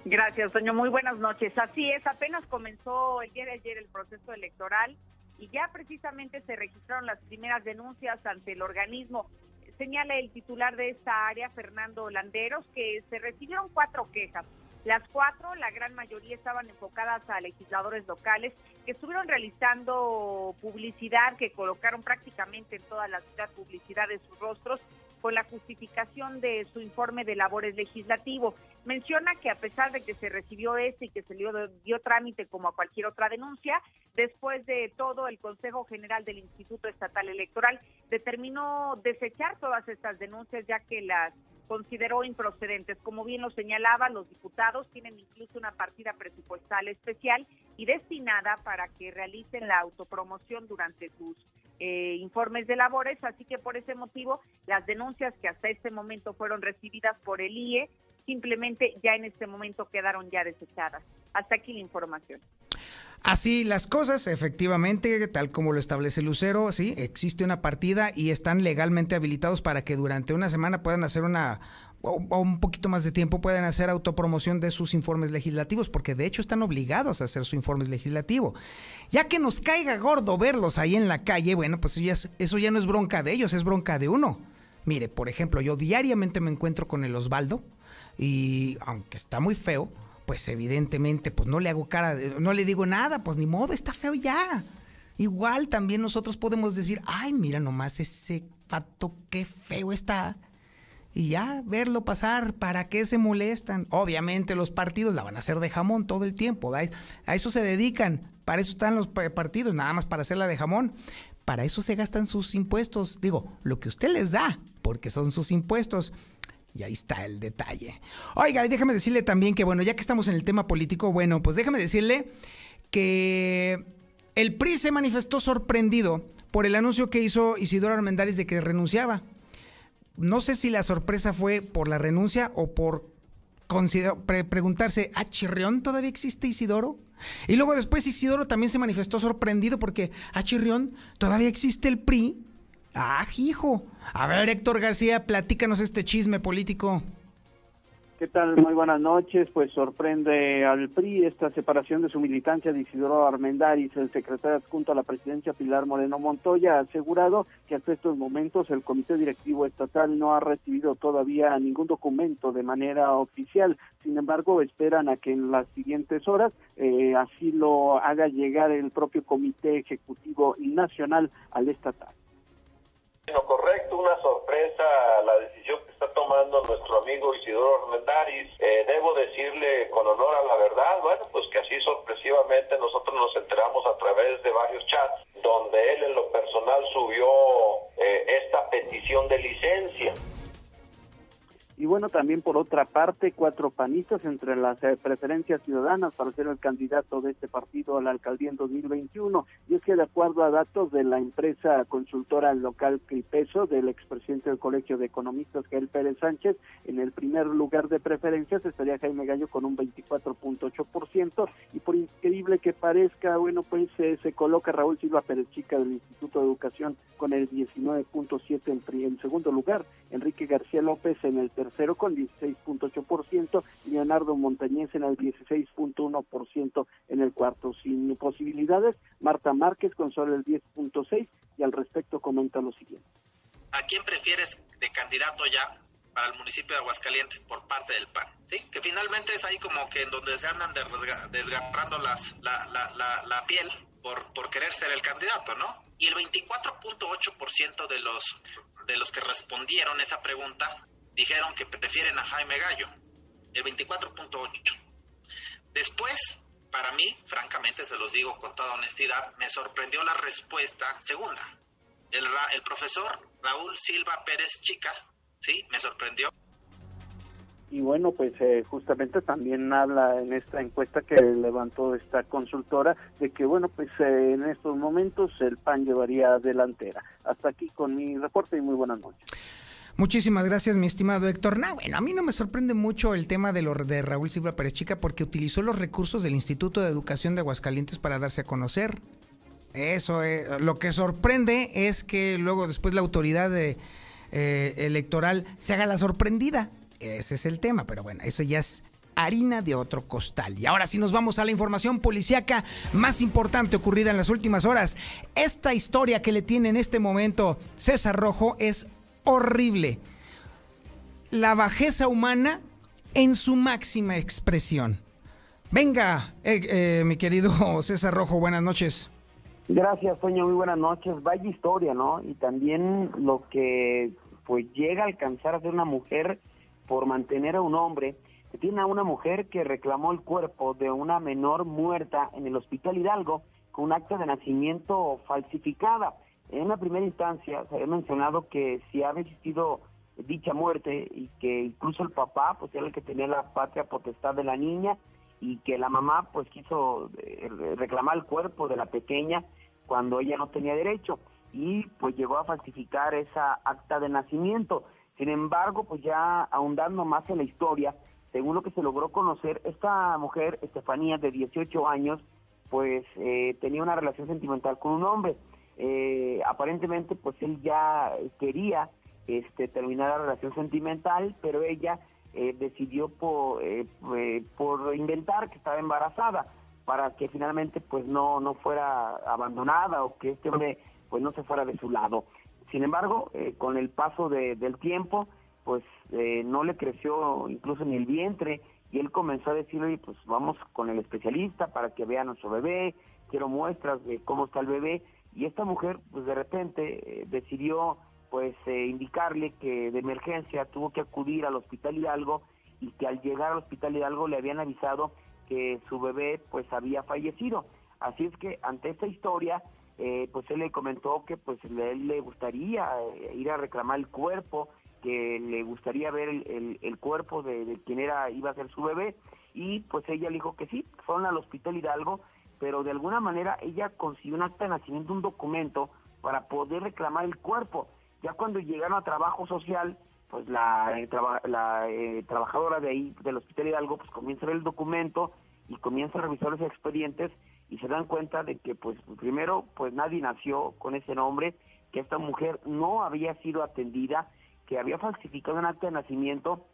Gracias, Toño. Muy buenas noches. Así es, apenas comenzó el día de ayer el proceso electoral y ya precisamente se registraron las primeras denuncias ante el organismo. Señala el titular de esta área, Fernando Landeros, que se recibieron cuatro quejas. Las cuatro, la gran mayoría estaban enfocadas a legisladores locales que estuvieron realizando publicidad, que colocaron prácticamente en toda la ciudad publicidad de sus rostros con la justificación de su informe de labores legislativo. Menciona que a pesar de que se recibió este y que se dio, dio trámite como a cualquier otra denuncia, después de todo el Consejo General del Instituto Estatal Electoral determinó desechar todas estas denuncias ya que las consideró improcedentes. Como bien lo señalaba, los diputados tienen incluso una partida presupuestal especial y destinada para que realicen la autopromoción durante sus eh, informes de labores, así que por ese motivo las denuncias que hasta este momento fueron recibidas por el IE simplemente ya en este momento quedaron ya desechadas. Hasta aquí la información. Así las cosas, efectivamente, tal como lo establece Lucero, sí, existe una partida y están legalmente habilitados para que durante una semana puedan hacer una o, un poquito más de tiempo puedan hacer autopromoción de sus informes legislativos, porque de hecho están obligados a hacer su informe legislativo. Ya que nos caiga gordo verlos ahí en la calle, bueno, pues eso ya, no es bronca de ellos, es bronca de uno. Mire, por ejemplo, yo diariamente me encuentro con el Osvaldo y aunque está muy feo, pues evidentemente pues no le hago cara, no le digo nada, pues ni modo, está feo ya. Igual también nosotros podemos decir, ay, mira nomás ese pato, qué feo está. Y ya, verlo pasar, ¿para qué se molestan? Obviamente los partidos la van a hacer de jamón todo el tiempo, a eso se dedican, para eso están los partidos, nada más para hacerla de jamón. Para eso se gastan sus impuestos, digo, lo que usted les da, porque son sus impuestos. Y ahí está el detalle. Oiga, y déjame decirle también que, bueno, ya que estamos en el tema político, bueno, pues déjame decirle que el PRI se manifestó sorprendido por el anuncio que hizo Isidoro Armendáriz de que renunciaba. No sé si la sorpresa fue por la renuncia o por preguntarse, ¿a Chirrión todavía existe Isidoro? Y luego después Isidoro también se manifestó sorprendido porque a Chirrión todavía existe el PRI. Ah, hijo. A ver, Héctor García, platícanos este chisme político. ¿Qué tal? Muy buenas noches. Pues sorprende al PRI esta separación de su militancia de Isidoro Armendáriz. El secretario adjunto a la presidencia, Pilar Moreno Montoya, ha asegurado que hasta estos momentos el Comité Directivo Estatal no ha recibido todavía ningún documento de manera oficial. Sin embargo, esperan a que en las siguientes horas eh, así lo haga llegar el propio Comité Ejecutivo Nacional al estatal. Lo correcto, una sorpresa la decisión que está tomando nuestro amigo Isidoro Armendáriz. Eh, debo decirle con honor a la verdad, bueno, pues que así sorpresivamente nosotros nos enteramos a través de varios chats donde él en lo personal subió eh, esta petición de licencia. Y bueno, también por otra parte, cuatro panistas entre las eh, preferencias ciudadanas para ser el candidato de este partido a la alcaldía en 2021. Y es que de acuerdo a datos de la empresa consultora local Cripeso, del expresidente del Colegio de Economistas, Gael Pérez Sánchez, en el primer lugar de preferencias estaría Jaime Gallo con un 24.8%. Y por increíble que parezca, bueno, pues eh, se coloca Raúl Silva Pérez Chica del Instituto de Educación con el 19.7% en, en segundo lugar. Enrique García López en el tercero con 16.8%, y Leonardo Montañez en el 16.1% en el cuarto. Sin posibilidades, Marta Márquez con solo el 10.6% y al respecto comenta lo siguiente. ¿A quién prefieres de candidato ya para el municipio de Aguascalientes por parte del PAN, ¿sí? Que finalmente es ahí como que en donde se andan desgarrando las, la, la, la, piel por, por querer ser el candidato, ¿no? Y el 24.8% de los, de los que respondieron esa pregunta dijeron que prefieren a Jaime Gallo, el 24.8. Después, para mí, francamente, se los digo con toda honestidad, me sorprendió la respuesta segunda. El, el profesor Raúl Silva Pérez Chica, sí, me sorprendió. Y bueno, pues eh, justamente también habla en esta encuesta que levantó esta consultora de que, bueno, pues eh, en estos momentos el PAN llevaría delantera. Hasta aquí con mi reporte y muy buenas noches. Muchísimas gracias, mi estimado Héctor. No, bueno, a mí no me sorprende mucho el tema de, lo, de Raúl Silva Pérez Chica porque utilizó los recursos del Instituto de Educación de Aguascalientes para darse a conocer. Eso, eh, lo que sorprende es que luego después la autoridad de, eh, electoral se haga la sorprendida. Ese es el tema, pero bueno, eso ya es harina de otro costal. Y ahora sí nos vamos a la información policíaca más importante ocurrida en las últimas horas. Esta historia que le tiene en este momento César Rojo es horrible. La bajeza humana en su máxima expresión. Venga, eh, eh, mi querido César Rojo, buenas noches. Gracias, Toño, muy buenas noches. Vaya historia, ¿no? Y también lo que pues llega a alcanzar ser una mujer por mantener a un hombre. Tiene a una mujer que reclamó el cuerpo de una menor muerta en el Hospital Hidalgo con un acta de nacimiento falsificada. En una primera instancia se había mencionado que si había existido dicha muerte y que incluso el papá pues era el que tenía la patria potestad de la niña y que la mamá pues quiso eh, reclamar el cuerpo de la pequeña cuando ella no tenía derecho y pues llegó a falsificar esa acta de nacimiento. Sin embargo, pues ya ahondando más en la historia, según lo que se logró conocer, esta mujer, Estefanía, de 18 años, pues eh, tenía una relación sentimental con un hombre eh, aparentemente pues él ya quería este, terminar la relación sentimental, pero ella eh, decidió por, eh, por inventar que estaba embarazada para que finalmente pues no, no fuera abandonada o que este hombre pues no se fuera de su lado. Sin embargo, con el paso del tiempo, pues no le creció incluso ni el vientre y él comenzó a decirle, pues vamos con el especialista para que vea nuestro bebé, quiero muestras de cómo está el bebé y esta mujer pues de repente eh, decidió pues eh, indicarle que de emergencia tuvo que acudir al hospital Hidalgo y que al llegar al hospital Hidalgo le habían avisado que su bebé pues había fallecido. Así es que ante esta historia eh, pues él le comentó que pues le, le gustaría ir a reclamar el cuerpo, que le gustaría ver el, el, cuerpo de, de, quien era iba a ser su bebé y pues ella le dijo que sí, fueron al hospital Hidalgo pero de alguna manera ella consiguió un acta de nacimiento, un documento para poder reclamar el cuerpo. Ya cuando llegaron a trabajo social, pues la, eh, la eh, trabajadora de ahí, del Hospital Hidalgo, pues comienza a ver el documento y comienza a revisar los expedientes y se dan cuenta de que, pues primero, pues nadie nació con ese nombre, que esta mujer no había sido atendida, que había falsificado un acta de nacimiento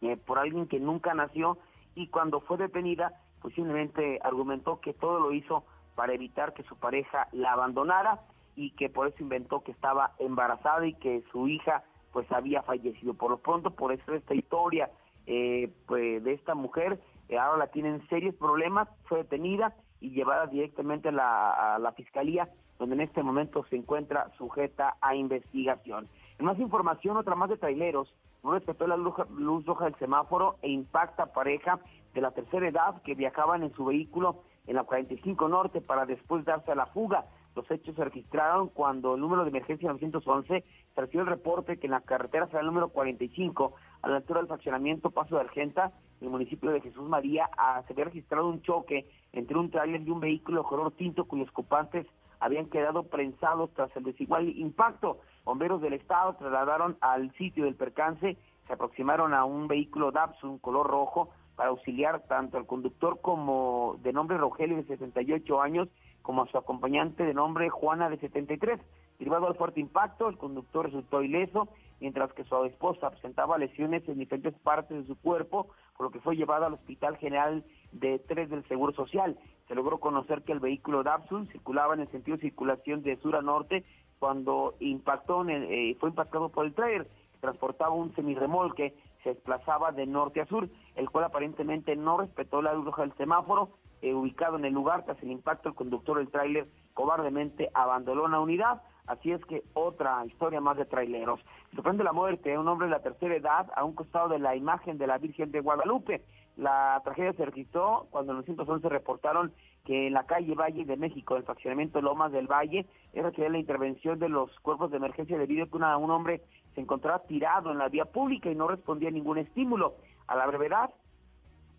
eh, por alguien que nunca nació y cuando fue detenida, posiblemente argumentó que todo lo hizo para evitar que su pareja la abandonara y que por eso inventó que estaba embarazada y que su hija pues había fallecido. Por lo pronto, por eso esta historia eh, pues, de esta mujer, eh, ahora la tienen serios problemas, fue detenida y llevada directamente a la, a la fiscalía, donde en este momento se encuentra sujeta a investigación. Más información, otra más de traileros, no respetó la luz, luz roja del semáforo e impacta a pareja de la tercera edad que viajaban en su vehículo en la 45 Norte para después darse a la fuga. Los hechos se registraron cuando el número de emergencia 911 recibió el reporte que en la carretera federal número 45, a la altura del fraccionamiento Paso de Argenta, en el municipio de Jesús María, ah, se había registrado un choque entre un tráiler y un vehículo color tinto cuyos ocupantes habían quedado prensados tras el desigual impacto. Bomberos del estado trasladaron al sitio del percance, se aproximaron a un vehículo Datsun color rojo para auxiliar tanto al conductor como de nombre Rogelio de 68 años como a su acompañante de nombre Juana de 73. Derivado al fuerte impacto, el conductor resultó ileso, mientras que su esposa presentaba lesiones en diferentes partes de su cuerpo, por lo que fue llevada al Hospital General de Tres del Seguro Social. Se logró conocer que el vehículo Dapsun circulaba en el sentido de circulación de sur a norte cuando impactó en eh, fue impactado por el trailer. Transportaba un semirremolque se desplazaba de norte a sur, el cual aparentemente no respetó la luz roja del semáforo, eh, ubicado en el lugar tras el impacto el conductor del tráiler cobardemente abandonó la unidad, así es que otra historia más de traileros. Sorprende la muerte de un hombre de la tercera edad a un costado de la imagen de la Virgen de Guadalupe. La tragedia se registró cuando en los 111 reportaron que en la calle Valle de México, el fraccionamiento Lomas del Valle, era que la intervención de los cuerpos de emergencia debido a que un hombre se encontraba tirado en la vía pública y no respondía a ningún estímulo. A la brevedad,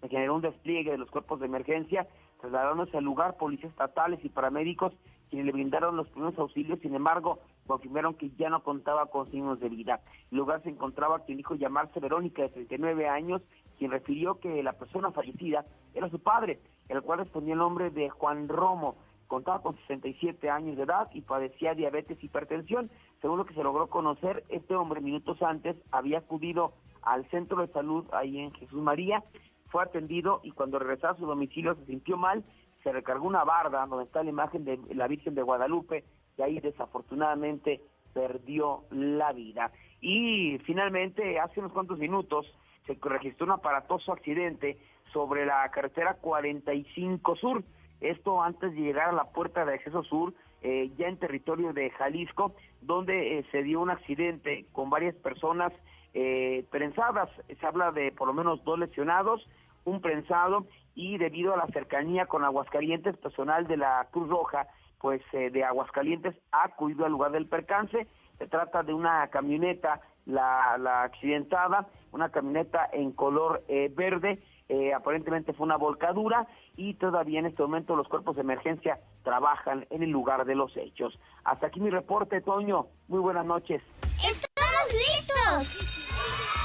se generó un despliegue de los cuerpos de emergencia, trasladándose al lugar policías estatales y paramédicos quienes le brindaron los primeros auxilios, sin embargo, confirmaron que ya no contaba con signos de vida. El lugar se encontraba quien dijo llamarse Verónica, de 39 años, quien refirió que la persona fallecida era su padre, el cual respondía el nombre de Juan Romo. Contaba con 67 años de edad y padecía diabetes y hipertensión. Según lo que se logró conocer, este hombre minutos antes había acudido al centro de salud ahí en Jesús María, fue atendido y cuando regresaba a su domicilio se sintió mal, se recargó una barda donde está la imagen de la Virgen de Guadalupe y ahí desafortunadamente perdió la vida. Y finalmente, hace unos cuantos minutos, se registró un aparatoso accidente sobre la carretera 45 Sur. Esto antes de llegar a la puerta de acceso sur, eh, ya en territorio de Jalisco, donde eh, se dio un accidente con varias personas eh, prensadas. Se habla de por lo menos dos lesionados, un prensado y debido a la cercanía con Aguascalientes, personal de la Cruz Roja, pues de Aguascalientes ha acudido al lugar del percance. Se trata de una camioneta, la, accidentada, una camioneta en color verde eh, aparentemente fue una volcadura y todavía en este momento los cuerpos de emergencia trabajan en el lugar de los hechos. Hasta aquí mi reporte, Toño. Muy buenas noches. ¡Estamos listos!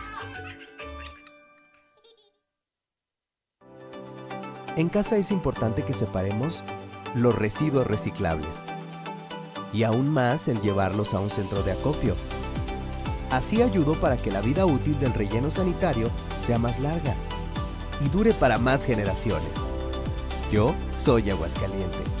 En casa es importante que separemos los residuos reciclables. Y aún más el llevarlos a un centro de acopio. Así ayudo para que la vida útil del relleno sanitario sea más larga y dure para más generaciones. Yo soy Aguascalientes.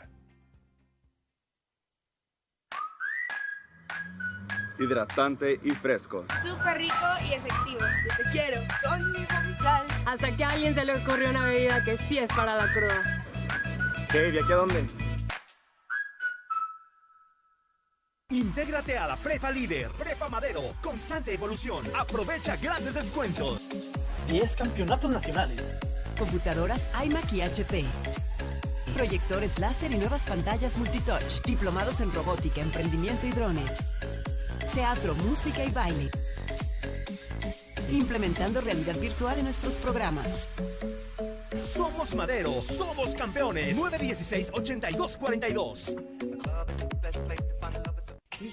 Hidratante y fresco. Súper rico y efectivo. Yo te quiero con mi sal. Hasta que a alguien se le ocurrió una bebida que sí es para la cruda. ¿Qué? ¿Y aquí a dónde? Intégrate a la Prepa Líder, Prepa Madero, constante evolución. Aprovecha grandes descuentos. 10 campeonatos nacionales. Computadoras iMac y HP. Proyectores láser y nuevas pantallas multitouch. Diplomados en robótica, emprendimiento y drone teatro, música y baile. Implementando realidad virtual en nuestros programas. Somos Madero, somos campeones. 916-8242.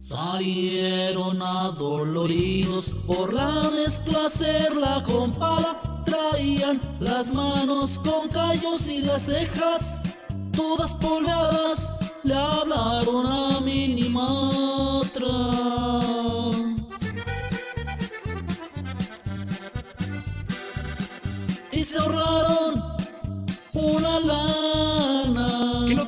Salieron adoloridos por la mezcla hacerla con pala. Traían las manos con callos y las cejas todas polvadas. Le hablaron a Minimatra. Y se ahorraron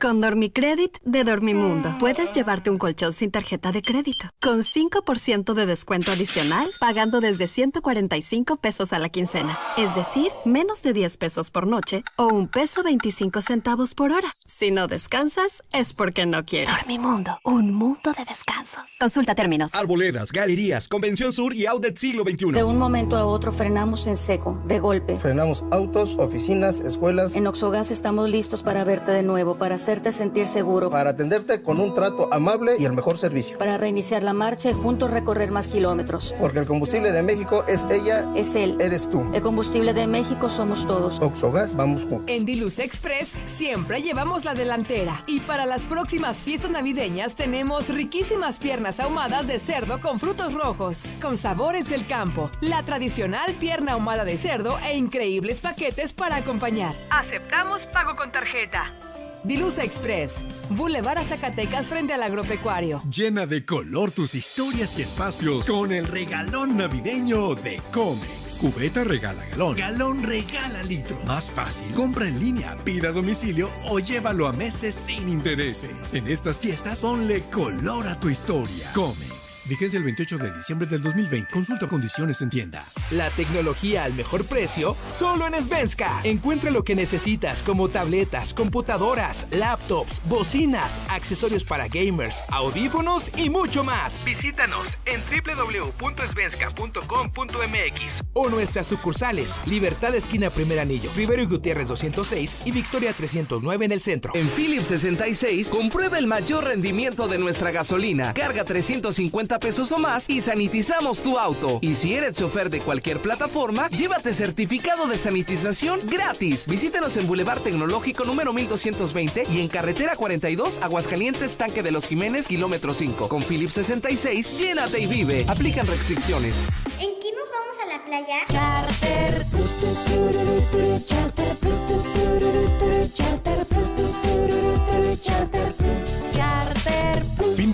Con Dormicredit de Dormimundo puedes llevarte un colchón sin tarjeta de crédito, con 5% de descuento adicional, pagando desde 145 pesos a la quincena, es decir, menos de 10 pesos por noche o un peso 25 centavos por hora. Si no descansas, es porque no quieres. Dormimundo, un mundo de descansos. Consulta términos. Arboledas, galerías, Convención Sur y Outlet Siglo XXI. De un momento a otro frenamos en seco, de golpe. Frenamos autos, oficinas, escuelas. En Oxogas estamos listos para verte de nuevo, para hacerte sentir seguro. Para atenderte con un trato amable y el mejor servicio. Para reiniciar la marcha y juntos recorrer más kilómetros. Porque el combustible de México es ella. Es él. Eres tú. El combustible de México somos todos. Oxogas, vamos juntos. En Diluz Express siempre llevamos la delantera. Y para las próximas fiestas navideñas tenemos riquísimas piernas ahumadas de cerdo con frutos rojos, con sabores del campo, la tradicional pierna ahumada de cerdo e increíbles paquetes para acompañar. Aceptamos pago con tarjeta. Dilusa Express, Boulevard a Zacatecas frente al agropecuario. Llena de color tus historias y espacios con el regalón navideño de Comex. Cubeta regala galón, galón regala litro. Más fácil, compra en línea, pida a domicilio o llévalo a meses sin intereses. En estas fiestas ponle color a tu historia. Comex. Vigencia el 28 de diciembre del 2020. Consulta condiciones en tienda. La tecnología al mejor precio, solo en Svenska. Encuentra lo que necesitas como tabletas, computadoras, laptops, bocinas, accesorios para gamers, audífonos y mucho más. Visítanos en www.svenska.com.mx o nuestras sucursales Libertad Esquina Primer Anillo, Rivero y Gutiérrez 206 y Victoria 309 en el centro. En Philips 66, comprueba el mayor rendimiento de nuestra gasolina. Carga 350 pesos o más y sanitizamos tu auto. Y si eres chofer de cualquier plataforma, llévate certificado de sanitización gratis. Visítanos en Boulevard Tecnológico número 1220 y en Carretera 42, Aguascalientes, Tanque de los Jiménez, kilómetro 5. Con Philips 66, llénate y vive. Aplican restricciones. ¿En qué nos vamos a la playa? Charter Plus, Charter Plus, Charter Plus, Charter Plus, Charter.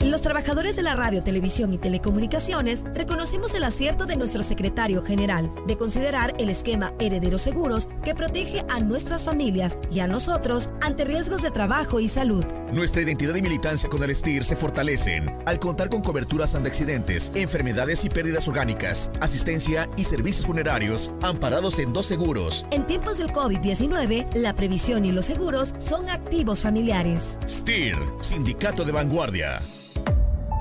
Los trabajadores de la radio, televisión y telecomunicaciones reconocemos el acierto de nuestro secretario general de considerar el esquema Herederos Seguros que protege a nuestras familias y a nosotros ante riesgos de trabajo y salud. Nuestra identidad y militancia con el STIR se fortalecen al contar con coberturas ante accidentes, enfermedades y pérdidas orgánicas, asistencia y servicios funerarios amparados en dos seguros. En tiempos del COVID-19, la previsión y los seguros son activos familiares. STIR, Sindicato de Vanguardia.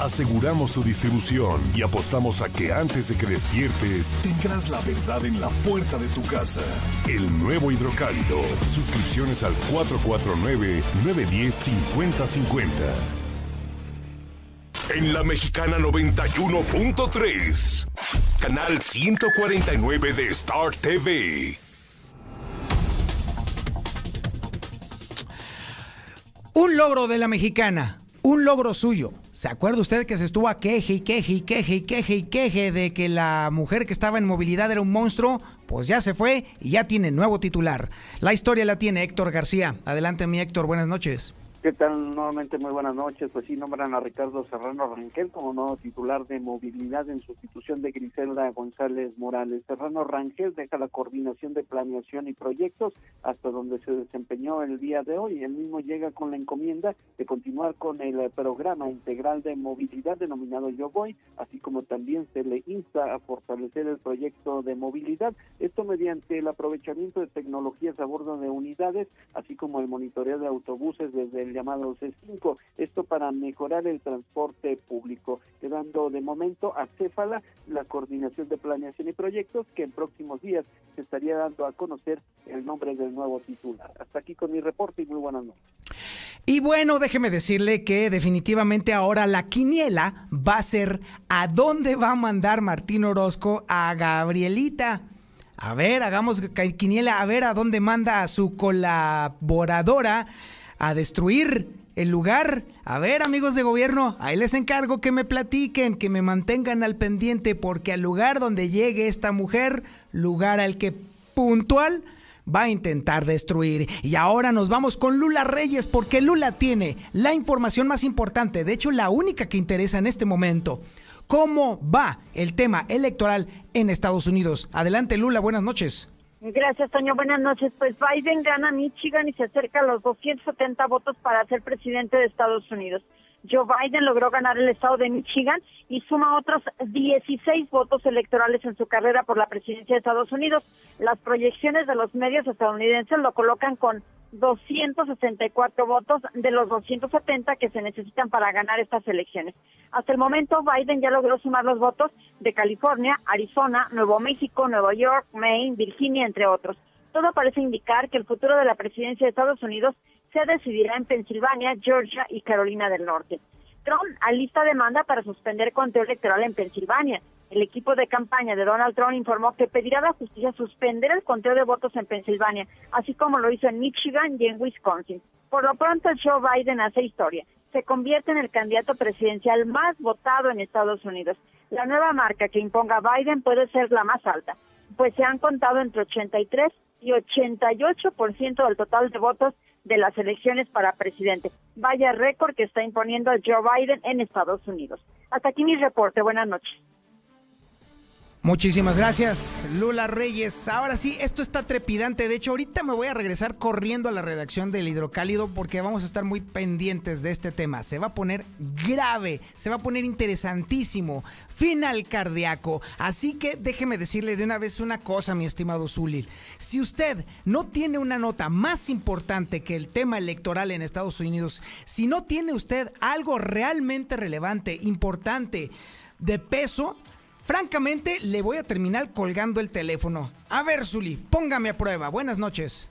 Aseguramos su distribución y apostamos a que antes de que despiertes tendrás la verdad en la puerta de tu casa. El nuevo hidrocálido. Suscripciones al 449-910-5050. En la mexicana 91.3. Canal 149 de Star TV. Un logro de la mexicana, un logro suyo. ¿Se acuerda usted que se estuvo a queje y queje y queje y queje y queje de que la mujer que estaba en movilidad era un monstruo? Pues ya se fue y ya tiene nuevo titular. La historia la tiene Héctor García. Adelante mi Héctor, buenas noches. ¿Qué tal? Nuevamente muy buenas noches. Pues sí, nombran a Ricardo Serrano Rangel como nuevo titular de movilidad en sustitución de Griselda González Morales. Serrano Rangel deja la coordinación de planeación y proyectos hasta donde se desempeñó el día de hoy. El mismo llega con la encomienda de continuar con el programa integral de movilidad denominado Yo Voy, así como también se le insta a fortalecer el proyecto de movilidad. Esto mediante el aprovechamiento de tecnologías a bordo de unidades, así como el monitoreo de autobuses desde el llamado C5, esto para mejorar el transporte público, quedando de momento a Céfala la coordinación de planeación y proyectos que en próximos días se estaría dando a conocer el nombre del nuevo titular. Hasta aquí con mi reporte y muy buenas noches. Y bueno, déjeme decirle que definitivamente ahora la quiniela va a ser a dónde va a mandar Martín Orozco a Gabrielita. A ver, hagamos quiniela, a ver a dónde manda a su colaboradora a destruir el lugar. A ver, amigos de gobierno, ahí les encargo que me platiquen, que me mantengan al pendiente, porque al lugar donde llegue esta mujer, lugar al que puntual va a intentar destruir. Y ahora nos vamos con Lula Reyes, porque Lula tiene la información más importante, de hecho la única que interesa en este momento. ¿Cómo va el tema electoral en Estados Unidos? Adelante, Lula, buenas noches. Gracias, Toño. Buenas noches. Pues Biden gana Michigan y se acerca a los 270 votos para ser presidente de Estados Unidos. Joe Biden logró ganar el estado de Michigan y suma otros 16 votos electorales en su carrera por la presidencia de Estados Unidos. Las proyecciones de los medios estadounidenses lo colocan con 264 votos de los 270 que se necesitan para ganar estas elecciones. Hasta el momento, Biden ya logró sumar los votos de California, Arizona, Nuevo México, Nueva York, Maine, Virginia, entre otros. Todo parece indicar que el futuro de la presidencia de Estados Unidos se decidirá en Pensilvania, Georgia y Carolina del Norte. Trump alista demanda para suspender conteo electoral en Pensilvania. El equipo de campaña de Donald Trump informó que pedirá a la justicia suspender el conteo de votos en Pensilvania, así como lo hizo en Michigan y en Wisconsin. Por lo pronto, Joe Biden hace historia. Se convierte en el candidato presidencial más votado en Estados Unidos. La nueva marca que imponga Biden puede ser la más alta, pues se han contado entre 83 y 88% del total de votos de las elecciones para presidente. Vaya récord que está imponiendo Joe Biden en Estados Unidos. Hasta aquí mi reporte. Buenas noches. Muchísimas gracias, Lula Reyes. Ahora sí, esto está trepidante. De hecho, ahorita me voy a regresar corriendo a la redacción del Hidrocálido porque vamos a estar muy pendientes de este tema. Se va a poner grave, se va a poner interesantísimo, final cardíaco. Así que déjeme decirle de una vez una cosa, mi estimado Zulil. Si usted no tiene una nota más importante que el tema electoral en Estados Unidos, si no tiene usted algo realmente relevante, importante, de peso, Francamente, le voy a terminar colgando el teléfono. A ver, Zuli, póngame a prueba. Buenas noches.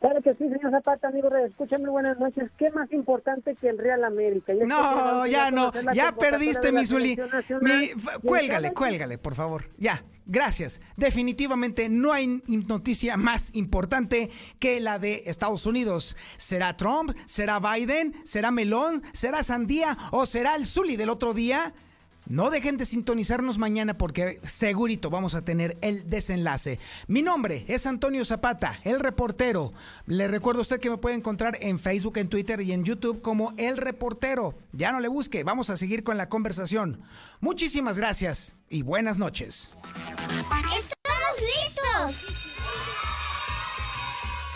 Claro que sí, señor Zapata, amigo, escúchame, buenas noches. ¿Qué más importante que el Real América? no, ya no, ya perdiste, mi Zuli. Cuélgale, cuélgale, por favor. Ya, gracias. Definitivamente no hay noticia más importante que la de Estados Unidos. ¿Será Trump? ¿Será Biden? ¿Será Melón? ¿Será Sandía? ¿O será el Zuli del otro día? No dejen de sintonizarnos mañana porque segurito vamos a tener el desenlace. Mi nombre es Antonio Zapata, el reportero. Le recuerdo a usted que me puede encontrar en Facebook, en Twitter y en YouTube como El Reportero. Ya no le busque, vamos a seguir con la conversación. Muchísimas gracias y buenas noches. ¡Estamos listos!